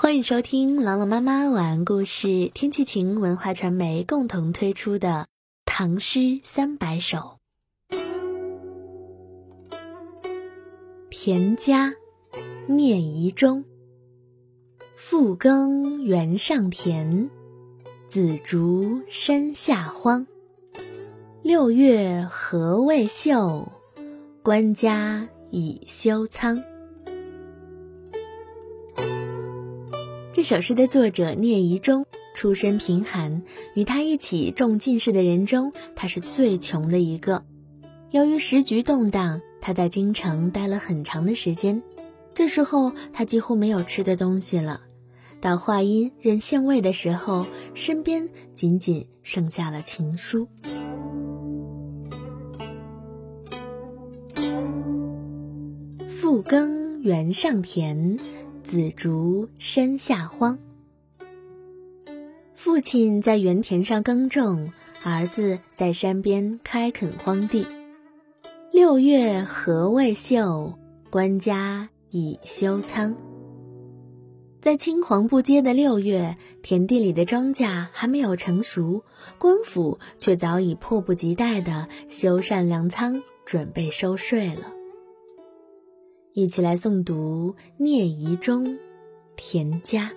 欢迎收听朗朗妈妈晚安故事，天气晴文化传媒共同推出的《唐诗三百首》。田家，聂夷中。复耕原上田，紫竹深下荒。六月禾未秀，官家已修仓。这首诗的作者聂夷中出身贫寒，与他一起中进士的人中，他是最穷的一个。由于时局动荡，他在京城待了很长的时间。这时候他几乎没有吃的东西了。到话音任县尉的时候，身边仅仅剩下了情书。复耕原上田。紫竹山下荒。父亲在原田上耕种，儿子在山边开垦荒地。六月禾未秀，官家已修仓。在青黄不接的六月，田地里的庄稼还没有成熟，官府却早已迫不及待地修缮粮仓，准备收税了。一起来诵读聂夷中《田家》。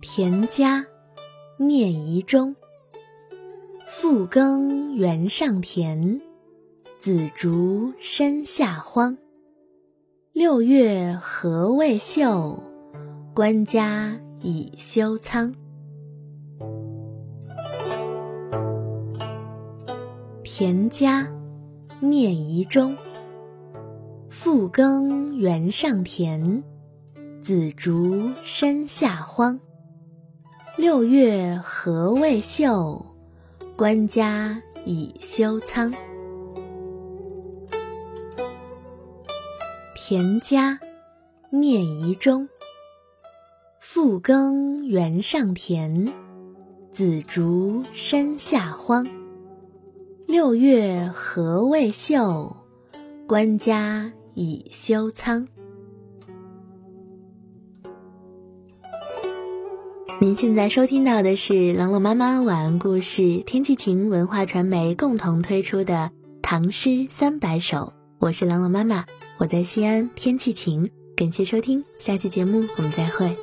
田家，聂夷中。复耕原上田，紫竹深下荒。六月禾未秀，官家已修仓。田家。聂夷中。复耕原上田，紫竹深下荒。六月禾未秀，官家已修仓。田家，聂夷中。复耕原上田，紫竹深下荒。六月禾未秀，官家已修仓。您现在收听到的是朗朗妈妈晚安故事，天气晴文化传媒共同推出的《唐诗三百首》，我是朗朗妈妈，我在西安，天气晴，感谢收听，下期节目我们再会。